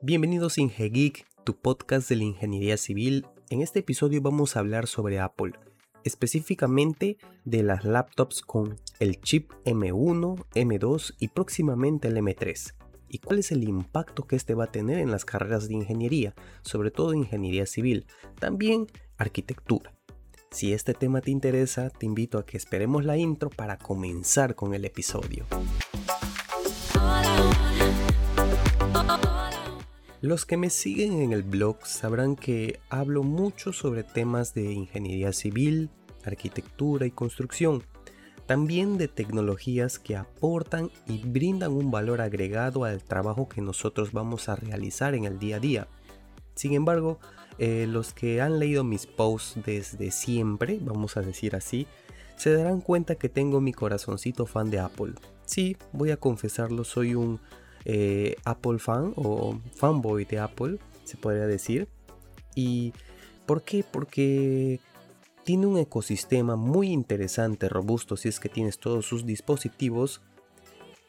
Bienvenidos IngeGeek, tu podcast de la ingeniería civil. En este episodio vamos a hablar sobre Apple, específicamente de las laptops con el chip M1, M2 y próximamente el M3. Y cuál es el impacto que este va a tener en las carreras de ingeniería, sobre todo ingeniería civil, también arquitectura. Si este tema te interesa, te invito a que esperemos la intro para comenzar con el episodio. Los que me siguen en el blog sabrán que hablo mucho sobre temas de ingeniería civil, arquitectura y construcción, también de tecnologías que aportan y brindan un valor agregado al trabajo que nosotros vamos a realizar en el día a día. Sin embargo, eh, los que han leído mis posts desde siempre, vamos a decir así, se darán cuenta que tengo mi corazoncito fan de Apple. Sí, voy a confesarlo, soy un eh, Apple fan o fanboy de Apple, se podría decir. ¿Y por qué? Porque tiene un ecosistema muy interesante, robusto, si es que tienes todos sus dispositivos.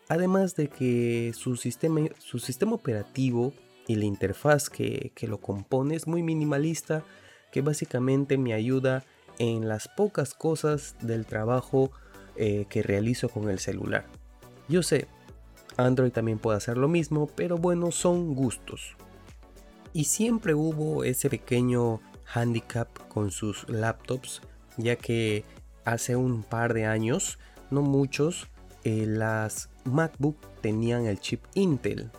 Además de que su sistema, su sistema operativo y la interfaz que, lo compone es muy minimalista, que básicamente me ayuda en las pocas cosas del trabajo eh, que realizo con el celular. Yo sé, Android también puede hacer lo mismo, pero bueno, son gustos. Y siempre hubo ese pequeño handicap con sus laptops, ya que hace un par de años, no muchos, eh, las MacBook tenían el chip Intel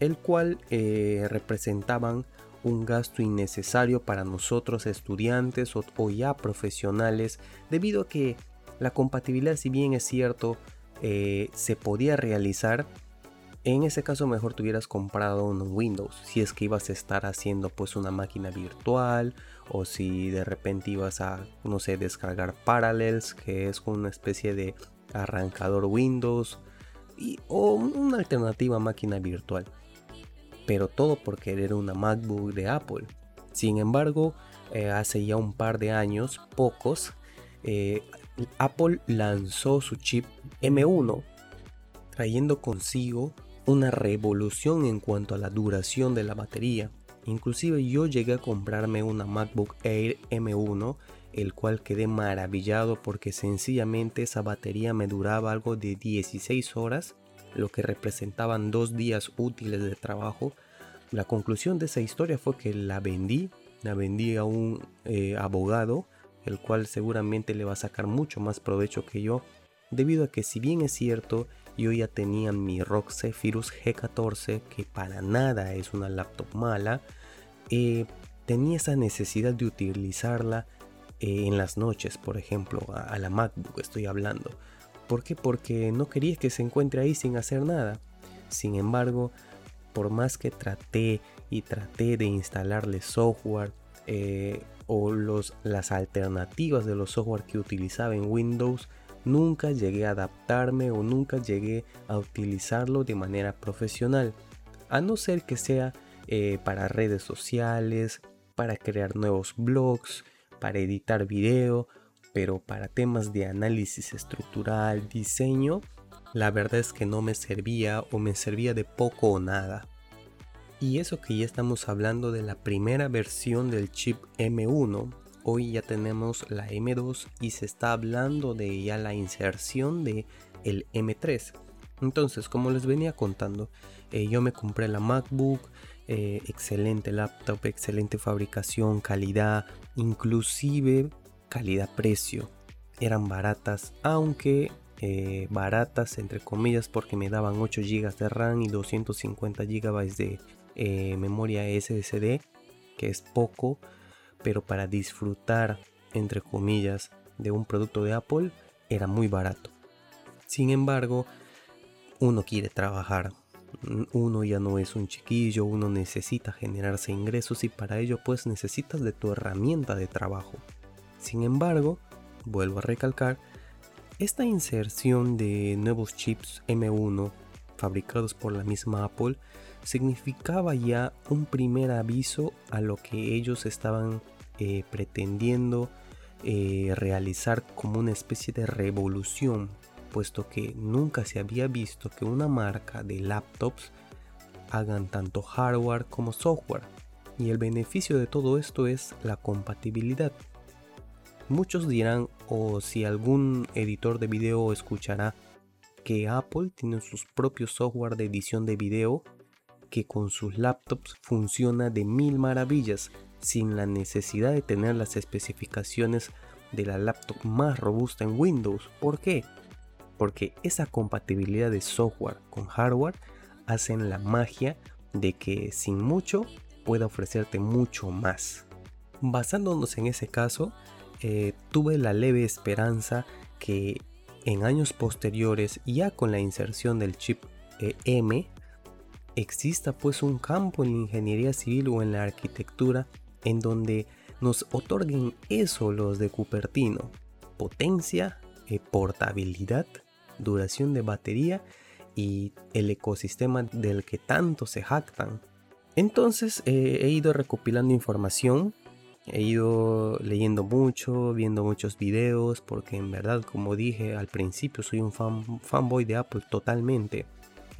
el cual eh, representaban un gasto innecesario para nosotros estudiantes o, ya profesionales debido a que la compatibilidad si bien es cierto eh, se podía realizar en ese caso mejor tuvieras comprado un Windows si es que ibas a estar haciendo pues una máquina virtual o si de repente ibas a no sé descargar Parallels que es una especie de arrancador Windows y, o una alternativa máquina virtual pero todo por querer una MacBook de Apple. Sin embargo, eh, hace ya un par de años, pocos, eh, Apple lanzó su chip M1, trayendo consigo una revolución en cuanto a la duración de la batería. Inclusive yo llegué a comprarme una MacBook Air M1, el cual quedé maravillado porque sencillamente esa batería me duraba algo de 16 horas lo que representaban dos días útiles de trabajo. La conclusión de esa historia fue que la vendí, la vendí a un eh, abogado, el cual seguramente le va a sacar mucho más provecho que yo, debido a que si bien es cierto, yo ya tenía mi ROG Zephyrus G14, que para nada es una laptop mala, eh, tenía esa necesidad de utilizarla eh, en las noches, por ejemplo, a la MacBook estoy hablando ¿Por qué? Porque no quería que se encuentre ahí sin hacer nada. Sin embargo, por más que traté y traté de instalarle software eh, o los, las alternativas de los software que utilizaba en Windows, nunca llegué a adaptarme o nunca llegué a utilizarlo de manera profesional. A no ser que sea eh, para redes sociales, para crear nuevos blogs, para editar video pero para temas de análisis estructural, diseño, la verdad es que no me servía o me servía de poco o nada. Y eso que ya estamos hablando de la primera versión del chip M1, hoy ya tenemos la M2 y se está hablando de ya la inserción de el M3. Entonces, como les venía contando, eh, yo me compré la MacBook, eh, excelente laptop, excelente fabricación, calidad, inclusive calidad-precio. Eran baratas, aunque eh, baratas entre comillas porque me daban 8 GB de RAM y 250 GB de memoria SSD, que es poco, pero para disfrutar entre comillas de un producto de Apple era muy barato. Sin embargo, uno quiere trabajar, uno ya no es un chiquillo, uno necesita generarse ingresos y para ello pues necesitas de tu herramienta de trabajo. Sin embargo, vuelvo a recalcar, esta inserción de nuevos chips M1 fabricados por la misma Apple significaba ya un primer aviso a lo que ellos estaban eh, pretendiendo eh, realizar como una especie de revolución, puesto que nunca se había visto que una marca de laptops hagan tanto hardware como software. Y el beneficio de todo esto es la compatibilidad. Muchos dirán o si algún editor de video escuchará que Apple tiene sus propios software de edición de video que con sus laptops funciona de mil maravillas sin la necesidad de tener las especificaciones de la laptop más robusta en Windows. ¿Por qué? Porque esa compatibilidad de software con hardware hacen la magia de que sin mucho pueda ofrecerte mucho más. Basándonos en ese caso, eh, tuve la leve esperanza que en años posteriores, ya con la inserción del chip eh, M, exista pues un campo en la ingeniería civil o en la arquitectura en donde nos otorguen eso los de Cupertino. Potencia, eh, portabilidad, duración de batería y el ecosistema del que tanto se jactan. Entonces eh, he ido recopilando información, he ido leyendo mucho, viendo muchos videos, porque en verdad, como dije al principio, soy un fan, fanboy de Apple totalmente.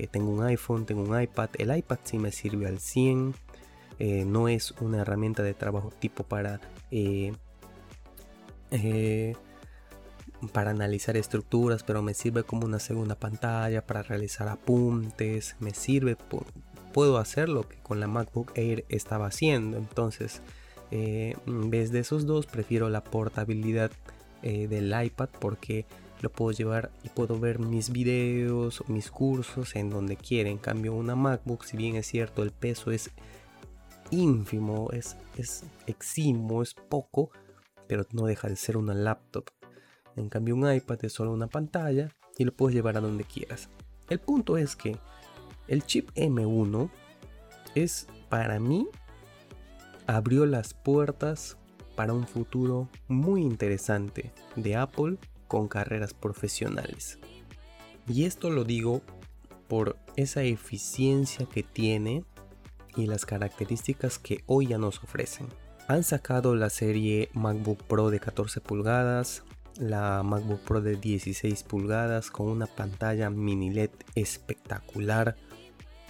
Tengo un iPhone, tengo un iPad, el iPad sí me sirve al 100, eh, no es una herramienta de trabajo tipo para, eh, eh, para analizar estructuras, pero me sirve como una segunda pantalla para realizar apuntes, me sirve, puedo hacer lo que con la MacBook Air estaba haciendo, entonces en vez de esos dos prefiero la portabilidad del iPad porque lo puedo llevar y puedo ver mis videos, mis cursos en donde quiera. En cambio, una MacBook, si bien es cierto, el peso es ínfimo, es, es eximo, es poco, pero no deja de ser una laptop. En cambio un iPad es solo una pantalla y lo puedes llevar a donde quieras. El punto es que el chip M1 es para mí abrió las puertas para un futuro muy interesante de Apple con carreras profesionales. Y esto lo digo por esa eficiencia que tiene y las características que hoy ya nos ofrecen. Han sacado la serie MacBook Pro de 14 pulgadas, la MacBook Pro de 16 pulgadas con una pantalla mini LED espectacular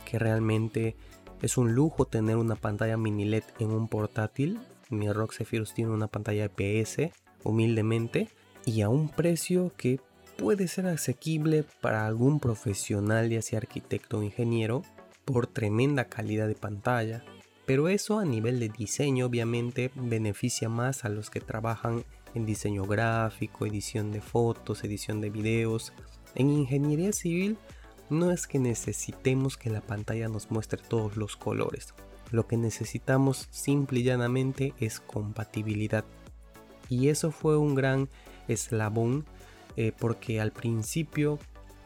que realmente es un lujo tener una pantalla mini LED en un portátil. Mi ROG Zephyrus tiene una pantalla IPS humildemente y a un precio que puede ser asequible para algún profesional, ya sea arquitecto o ingeniero, por tremenda calidad de pantalla, pero eso a nivel de diseño obviamente beneficia más a los que trabajan en diseño gráfico, edición de fotos, edición de videos. En ingeniería civil no es que necesitemos que la pantalla nos muestre todos los colores. Lo que necesitamos simple y llanamente es compatibilidad. Y eso fue un gran eslabón eh, porque al principio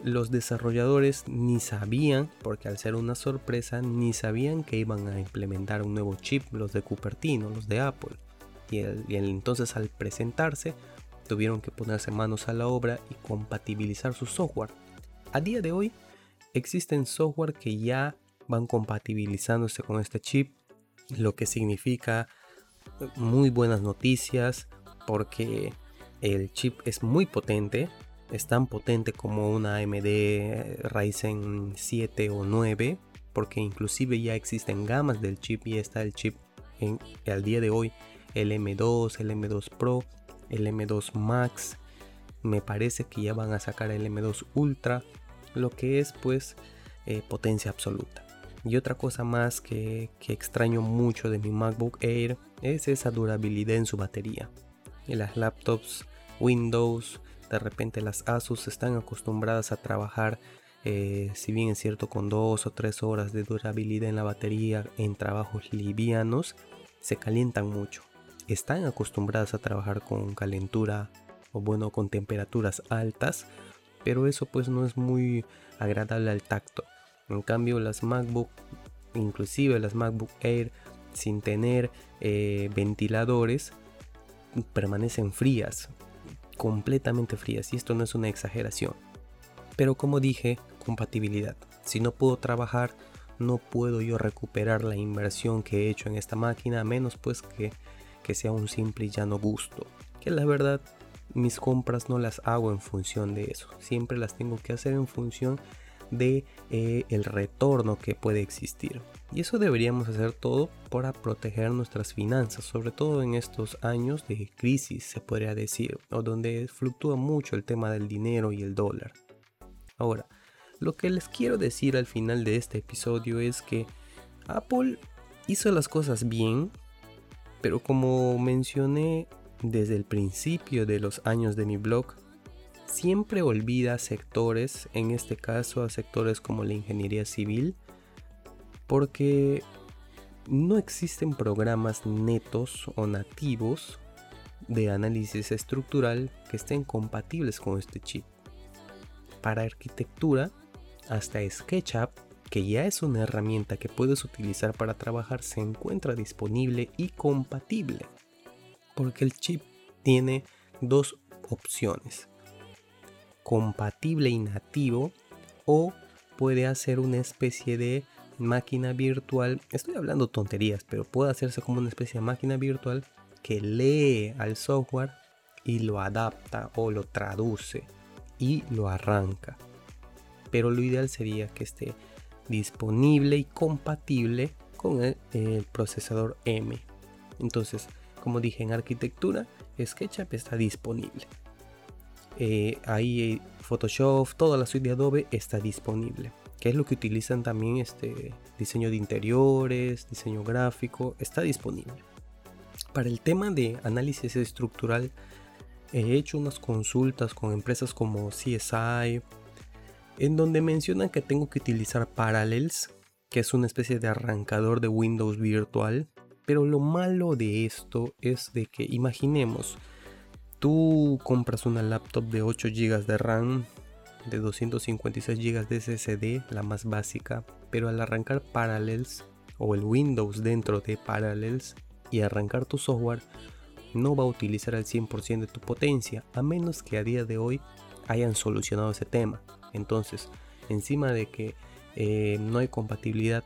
los desarrolladores ni sabían, porque al ser una sorpresa, ni sabían que iban a implementar un nuevo chip, los de Cupertino, los de Apple. Y, entonces al presentarse, tuvieron que ponerse manos a la obra y compatibilizar su software. A día de hoy, existen software que ya van compatibilizándose con este chip, lo que significa muy buenas noticias, porque el chip es muy potente, es tan potente como una AMD Ryzen 7 o 9, porque inclusive ya existen gamas del chip y está el chip en, al día de hoy, el M2, el M2 Pro, el M2 Max, me parece que ya van a sacar el M2 Ultra, lo que es pues eh, potencia absoluta. Y otra cosa más que, que extraño mucho de mi MacBook Air es esa durabilidad en su batería. En las laptops Windows, de repente las Asus están acostumbradas a trabajar, eh, si bien es cierto, con dos o tres horas de durabilidad en la batería en trabajos livianos, se calientan mucho. Están acostumbradas a trabajar con calentura o bueno, con temperaturas altas, pero eso pues no es muy agradable al tacto. En cambio las MacBook, inclusive las MacBook Air, sin tener eh, ventiladores, permanecen frías completamente frías y esto no es una exageración. Pero como dije, compatibilidad. Si no puedo trabajar, no puedo yo recuperar la inversión que he hecho en esta máquina, a menos pues que, que sea un simple y llano gusto. Que la verdad, mis compras no las hago en función de eso. Siempre las tengo que hacer en función de eh, el retorno que puede existir. Y eso deberíamos hacer todo para proteger nuestras finanzas, sobre todo en estos años de crisis, se podría decir, o donde fluctúa mucho el tema del dinero y el dólar. Ahora, lo que les quiero decir al final de este episodio es que Apple hizo las cosas bien, pero como mencioné desde el principio de los años de mi blog, siempre olvida sectores, en este caso a sectores como la ingeniería civil, porque no existen programas netos o nativos de análisis estructural que estén compatibles con este chip. Para arquitectura, hasta SketchUp, que ya es una herramienta que puedes utilizar para trabajar, se encuentra disponible y compatible. Porque el chip tiene dos opciones. Compatible y nativo o puede hacer una especie de máquina virtual. Estoy hablando tonterías, pero puede hacerse como una especie de máquina virtual que lee al software y lo adapta o lo traduce y lo arranca. Pero lo ideal sería que esté disponible y compatible con el, procesador M. Entonces, como dije en arquitectura, SketchUp está disponible. Eh, ahí Photoshop, toda la suite de Adobe está disponible. Que es lo que utilizan también este diseño de interiores, diseño gráfico, está disponible. Para el tema de análisis estructural, he hecho unas consultas con empresas como CSI, en donde mencionan que tengo que utilizar Parallels, que es una especie de arrancador de Windows virtual. Pero lo malo de esto es de que imaginemos, tú compras una laptop de 8 GB de RAM, de 256 GB de SSD, la más básica, pero al arrancar Parallels o el Windows dentro de Parallels y arrancar tu software, no va a utilizar el 100% de tu potencia, a menos que a día de hoy hayan solucionado ese tema. Entonces, encima de que eh, no hay compatibilidad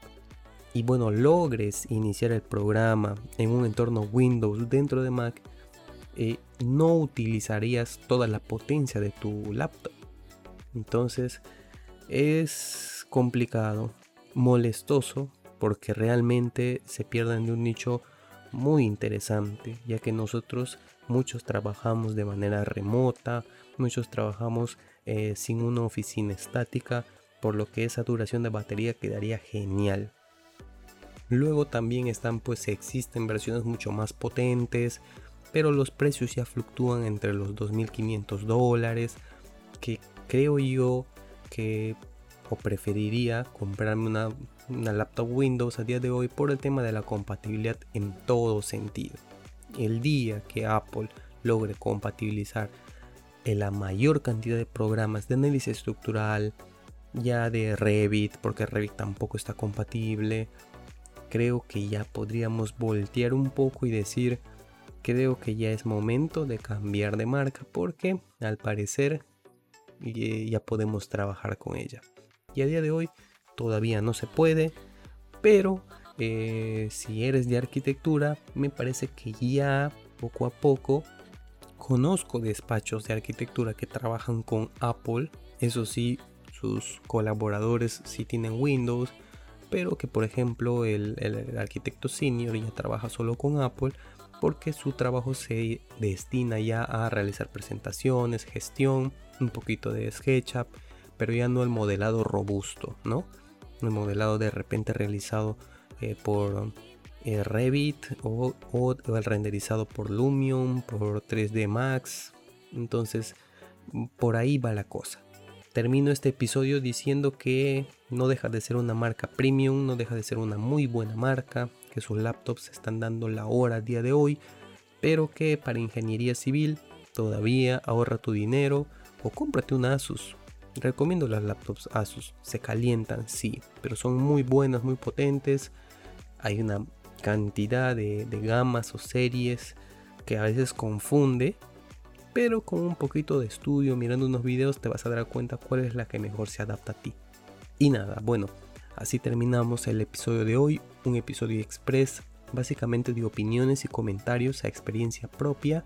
y bueno, logres iniciar el programa en un entorno Windows dentro de Mac, eh, no utilizarías toda la potencia de tu laptop. Entonces, es complicado, molestoso, porque realmente se pierden de un nicho muy interesante, ya que nosotros muchos trabajamos de manera remota, muchos trabajamos eh, sin una oficina estática, por lo que esa duración de batería quedaría genial. Luego también están pues existen versiones mucho más potentes, pero los precios ya fluctúan entre los 2.500 dólares, que creo yo que o preferiría comprarme una, una laptop Windows a día de hoy por el tema de la compatibilidad en todo sentido. El día que Apple logre compatibilizar en la mayor cantidad de programas de análisis estructural, ya de Revit, porque Revit tampoco está compatible, creo que ya podríamos voltear un poco y decir, creo que ya es momento de cambiar de marca, porque al parecer ya podemos trabajar con ella. Y a día de hoy todavía no se puede, pero eh, si eres de arquitectura, me parece que ya poco a poco conozco despachos de arquitectura que trabajan con Apple. Eso sí, sus colaboradores sí tienen Windows, pero que por ejemplo el, el, arquitecto senior ya trabaja solo con Apple porque su trabajo se destina ya a realizar presentaciones, gestión, un poquito de SketchUp pero ya no el modelado robusto, ¿no? El modelado de repente realizado eh, por eh, Revit o, el renderizado por Lumion, por 3D Max. Entonces, por ahí va la cosa. Termino este episodio diciendo que no deja de ser una marca premium, no deja de ser una muy buena marca, que sus laptops están dando la hora a día de hoy, pero que para ingeniería civil todavía ahorra tu dinero o cómprate un Asus, Recomiendo las laptops Asus, se calientan, sí, pero son muy buenas, muy potentes. Hay una cantidad de, gamas o series que a veces confunde, pero con un poquito de estudio, mirando unos videos, te vas a dar cuenta cuál es la que mejor se adapta a ti. Y nada, bueno, así terminamos el episodio de hoy, un episodio express, básicamente de opiniones y comentarios a experiencia propia.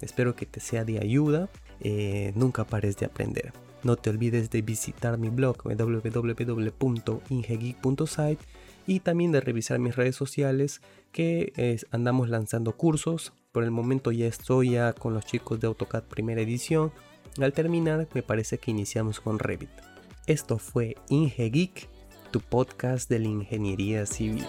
Espero que te sea de ayuda, eh, nunca pares de aprender. No te olvides de visitar mi blog www.ingegeek.site y también de revisar mis redes sociales que andamos lanzando cursos. Por el momento ya estoy con los chicos de AutoCAD primera edición. Al terminar me parece que iniciamos con Revit. Esto fue IngeGeek, tu podcast de la ingeniería civil.